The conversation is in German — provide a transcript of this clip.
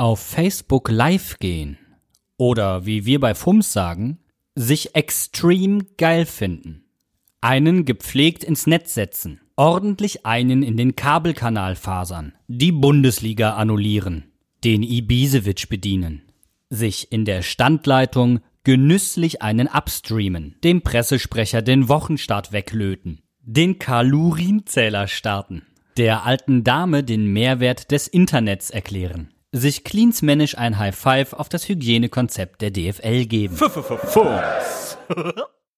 Auf Facebook live gehen oder wie wir bei FUMS sagen, sich extrem geil finden. Einen gepflegt ins Netz setzen, ordentlich einen in den Kabelkanal fasern, die Bundesliga annullieren, den Ibisevic bedienen, sich in der Standleitung genüsslich einen abstreamen, dem Pressesprecher den Wochenstart weglöten, den Kalorienzähler starten, der alten Dame den Mehrwert des Internets erklären, sich cleansmännisch ein High Five auf das Hygienekonzept der DFL geben.